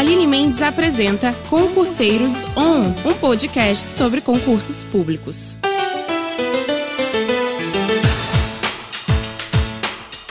Aline Mendes apresenta Concurseiros On, um podcast sobre concursos públicos.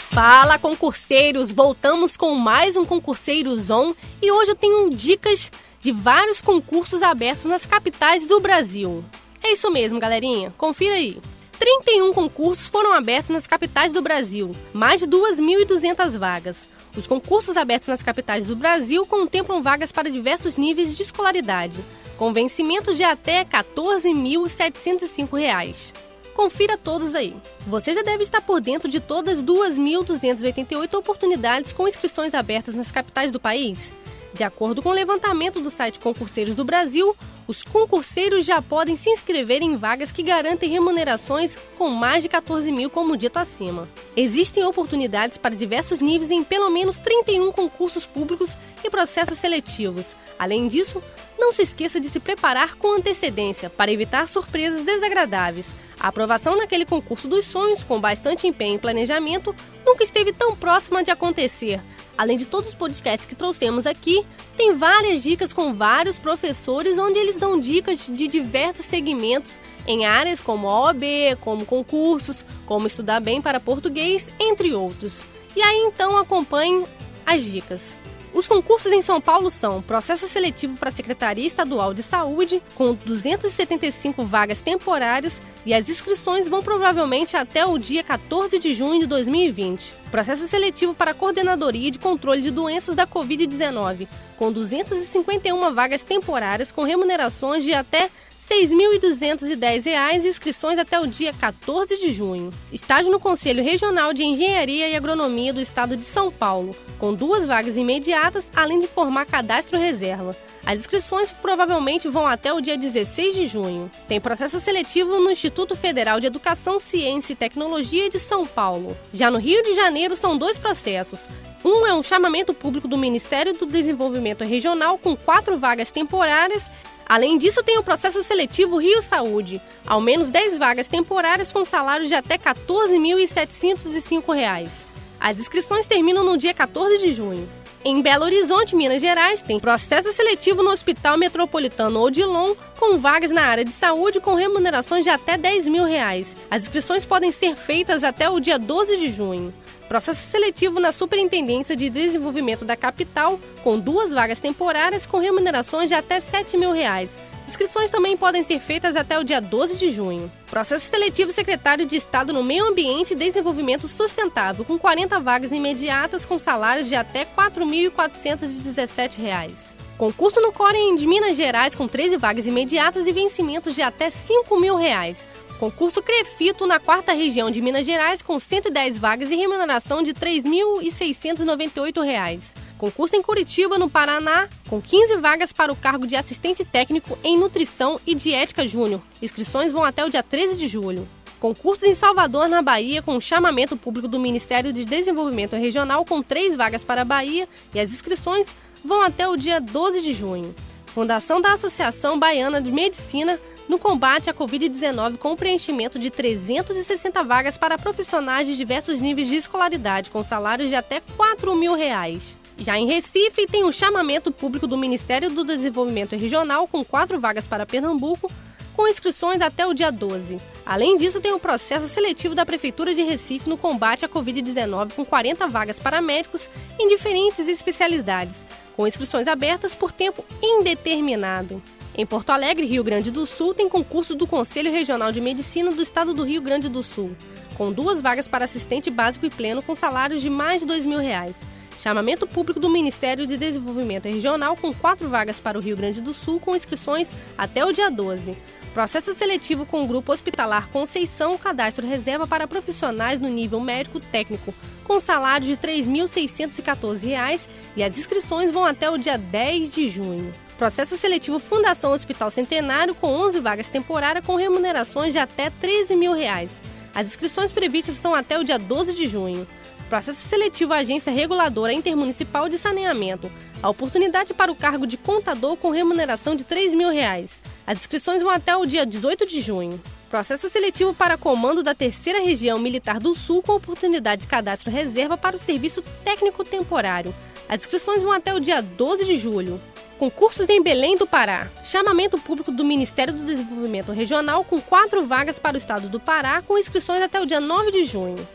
Fala, concurseiros! Voltamos com mais um Concurseiros On e hoje eu tenho dicas de vários concursos abertos nas capitais do Brasil. É isso mesmo, galerinha. Confira aí. 31 concursos foram abertos nas capitais do Brasil, mais de 2.200 vagas. Os concursos abertos nas capitais do Brasil contemplam vagas para diversos níveis de escolaridade, com vencimento de até R$ 14.705. Confira todos aí. Você já deve estar por dentro de todas as 2.288 oportunidades com inscrições abertas nas capitais do país. De acordo com o levantamento do site Concurseiros do Brasil, os concurseiros já podem se inscrever em vagas que garantem remunerações com mais de 14 mil, como dito acima. Existem oportunidades para diversos níveis em pelo menos 31 concursos públicos e processos seletivos. Além disso, não se esqueça de se preparar com antecedência para evitar surpresas desagradáveis. A aprovação naquele concurso dos sonhos, com bastante empenho e planejamento, nunca esteve tão próxima de acontecer. Além de todos os podcasts que trouxemos aqui, tem várias dicas com vários professores onde eles dão dicas de diversos segmentos em áreas como OAB, como concursos, como estudar bem para português, entre outros. E aí então acompanhe as dicas. Os concursos em São Paulo são processo seletivo para a Secretaria Estadual de Saúde, com 275 vagas temporárias, e as inscrições vão provavelmente até o dia 14 de junho de 2020. Processo seletivo para a Coordenadoria de Controle de Doenças da Covid-19, com 251 vagas temporárias com remunerações de até R$ 6.210 e inscrições até o dia 14 de junho. Estágio no Conselho Regional de Engenharia e Agronomia do Estado de São Paulo, com duas vagas imediatas, além de formar cadastro reserva. As inscrições provavelmente vão até o dia 16 de junho. Tem processo seletivo no Instituto Federal de Educação, Ciência e Tecnologia de São Paulo. Já no Rio de Janeiro são dois processos. Um é um chamamento público do Ministério do Desenvolvimento Regional com quatro vagas temporárias Além disso, tem o processo seletivo Rio Saúde, ao menos 10 vagas temporárias com salários de até R$ 14.705. As inscrições terminam no dia 14 de junho. Em Belo Horizonte, Minas Gerais, tem processo seletivo no Hospital Metropolitano Odilon, com vagas na área de saúde com remunerações de até 10 mil reais. As inscrições podem ser feitas até o dia 12 de junho. Processo seletivo na Superintendência de Desenvolvimento da Capital, com duas vagas temporárias com remunerações de até 7 mil reais. Inscrições também podem ser feitas até o dia 12 de junho. Processo seletivo secretário de Estado no Meio Ambiente e Desenvolvimento Sustentável, com 40 vagas imediatas com salários de até R$ 4.417. Concurso no Corem de Minas Gerais com 13 vagas imediatas e vencimentos de até 5 mil reais. Concurso Crefito na quarta região de Minas Gerais com 110 vagas e remuneração de R$ 3.698. Concurso em Curitiba, no Paraná, com 15 vagas para o cargo de assistente técnico em nutrição e diética júnior. Inscrições vão até o dia 13 de julho. Concursos em Salvador, na Bahia, com chamamento público do Ministério de Desenvolvimento Regional, com três vagas para a Bahia, e as inscrições vão até o dia 12 de junho. Fundação da Associação Baiana de Medicina no combate à Covid-19 com o preenchimento de 360 vagas para profissionais de diversos níveis de escolaridade, com salários de até 4 mil reais. Já em Recife, tem o chamamento público do Ministério do Desenvolvimento Regional, com quatro vagas para Pernambuco, com inscrições até o dia 12. Além disso, tem o processo seletivo da Prefeitura de Recife no combate à Covid-19, com 40 vagas para médicos em diferentes especialidades, com inscrições abertas por tempo indeterminado. Em Porto Alegre, Rio Grande do Sul, tem concurso do Conselho Regional de Medicina do Estado do Rio Grande do Sul, com duas vagas para assistente básico e pleno com salários de mais de 2 mil reais. Chamamento público do Ministério de Desenvolvimento Regional com quatro vagas para o Rio Grande do Sul, com inscrições até o dia 12. Processo seletivo com o Grupo Hospitalar Conceição, cadastro reserva para profissionais no nível médico técnico, com salário de R$ 3.614 e as inscrições vão até o dia 10 de junho. Processo seletivo Fundação Hospital Centenário com 11 vagas temporárias com remunerações de até 13 mil reais. As inscrições previstas são até o dia 12 de junho. Processo seletivo Agência Reguladora Intermunicipal de Saneamento. A oportunidade para o cargo de contador com remuneração de 3 mil reais. As inscrições vão até o dia 18 de junho. Processo seletivo para comando da Terceira Região Militar do Sul com oportunidade de cadastro reserva para o serviço técnico temporário. As inscrições vão até o dia 12 de julho. Concursos em Belém do Pará. Chamamento público do Ministério do Desenvolvimento Regional com quatro vagas para o estado do Pará, com inscrições até o dia 9 de junho.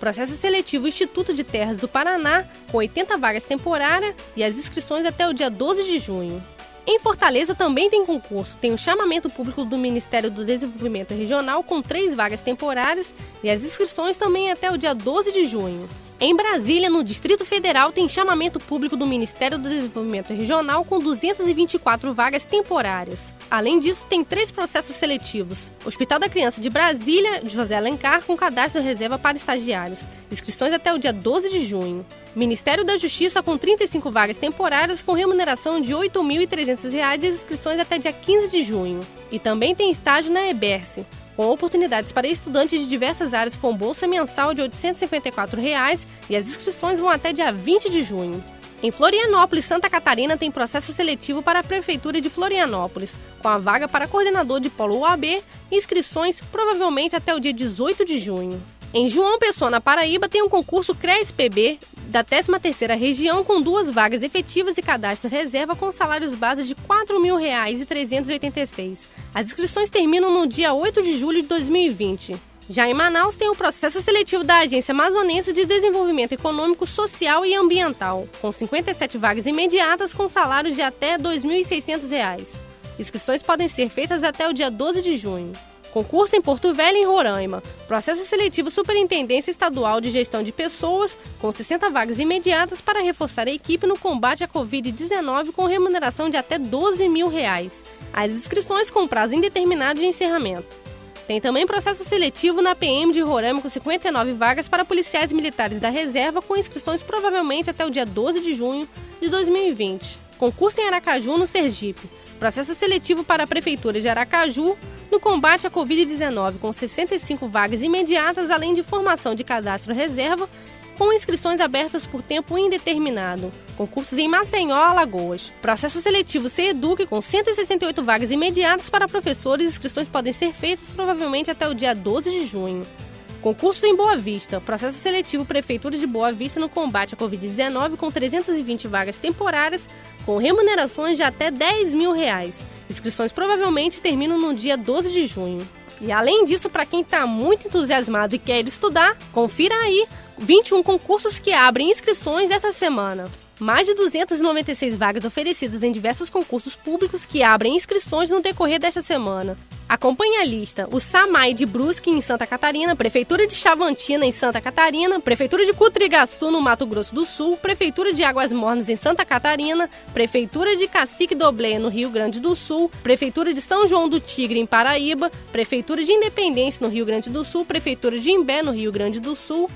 Processo seletivo Instituto de Terras do Paraná, com 80 vagas temporárias e as inscrições até o dia 12 de junho. Em Fortaleza também tem concurso. Tem o chamamento público do Ministério do Desenvolvimento Regional com três vagas temporárias e as inscrições também até o dia 12 de junho. Em Brasília, no Distrito Federal, tem chamamento público do Ministério do Desenvolvimento Regional com 224 vagas temporárias. Além disso, tem três processos seletivos: Hospital da Criança de Brasília, José Alencar, com cadastro reserva para estagiários. Inscrições até o dia 12 de junho. Ministério da Justiça com 35 vagas temporárias com remuneração de R$ 8.300 e inscrições até dia 15 de junho. E também tem estágio na EBERSE, com oportunidades para estudantes de diversas áreas com bolsa mensal de 854 reais, e as inscrições vão até dia 20 de junho. Em Florianópolis, Santa Catarina tem processo seletivo para a Prefeitura de Florianópolis, com a vaga para coordenador de polo UAB inscrições provavelmente até o dia 18 de junho. Em João Pessoa, na Paraíba, tem um concurso CRES-PB da 13ª região com duas vagas efetivas e cadastro reserva com salários base de R$ 4.386. As inscrições terminam no dia 8 de julho de 2020. Já em Manaus tem o processo seletivo da Agência Amazonense de Desenvolvimento Econômico, Social e Ambiental, com 57 vagas imediatas com salários de até R$ 2.600. Inscrições podem ser feitas até o dia 12 de junho. Concurso em Porto Velho, em Roraima. Processo seletivo Superintendência Estadual de Gestão de Pessoas, com 60 vagas imediatas para reforçar a equipe no combate à Covid-19 com remuneração de até 12 mil reais. As inscrições com prazo indeterminado de encerramento. Tem também processo seletivo na PM de Roraima com 59 vagas para policiais militares da reserva, com inscrições provavelmente até o dia 12 de junho de 2020. Concurso em Aracaju, no Sergipe. Processo seletivo para a Prefeitura de Aracaju, no combate à Covid-19, com 65 vagas imediatas, além de formação de cadastro reserva, com inscrições abertas por tempo indeterminado. Concursos em Maceió, Alagoas. Processo seletivo CEDUC, com 168 vagas imediatas para professores. Inscrições podem ser feitas provavelmente até o dia 12 de junho. Concurso em Boa Vista. Processo seletivo Prefeitura de Boa Vista no combate à Covid-19 com 320 vagas temporárias com remunerações de até 10 mil reais. Inscrições provavelmente terminam no dia 12 de junho. E além disso, para quem está muito entusiasmado e quer estudar, confira aí 21 concursos que abrem inscrições essa semana. Mais de 296 vagas oferecidas em diversos concursos públicos que abrem inscrições no decorrer desta semana. Acompanhe a lista: o SAMAI de Brusque, em Santa Catarina, Prefeitura de Chavantina, em Santa Catarina, Prefeitura de Cutrigaçu, no Mato Grosso do Sul, Prefeitura de Águas Mornas, em Santa Catarina, Prefeitura de Cacique Doblé, no Rio Grande do Sul, Prefeitura de São João do Tigre, em Paraíba, Prefeitura de Independência, no Rio Grande do Sul, Prefeitura de Imbé, no Rio Grande do Sul,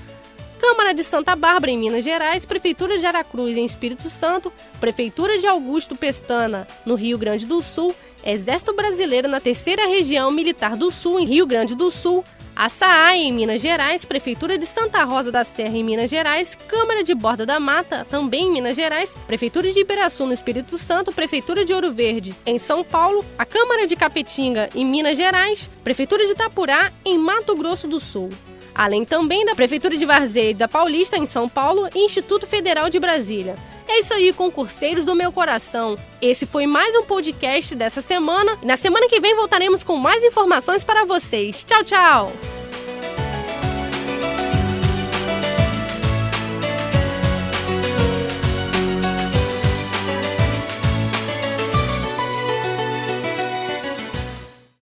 Câmara de Santa Bárbara, em Minas Gerais, Prefeitura de Aracruz, em Espírito Santo, Prefeitura de Augusto Pestana, no Rio Grande do Sul, Exército Brasileiro na Terceira Região Militar do Sul, em Rio Grande do Sul, Açaí, em Minas Gerais, Prefeitura de Santa Rosa da Serra, em Minas Gerais, Câmara de Borda da Mata, também em Minas Gerais, Prefeitura de Ibiraçu, no Espírito Santo, Prefeitura de Ouro Verde, em São Paulo, a Câmara de Capetinga, em Minas Gerais, Prefeitura de Itapurá, em Mato Grosso do Sul além também da Prefeitura de Varzeia da Paulista, em São Paulo, e Instituto Federal de Brasília. É isso aí, concurseiros do meu coração. Esse foi mais um podcast dessa semana. E na semana que vem voltaremos com mais informações para vocês. Tchau, tchau!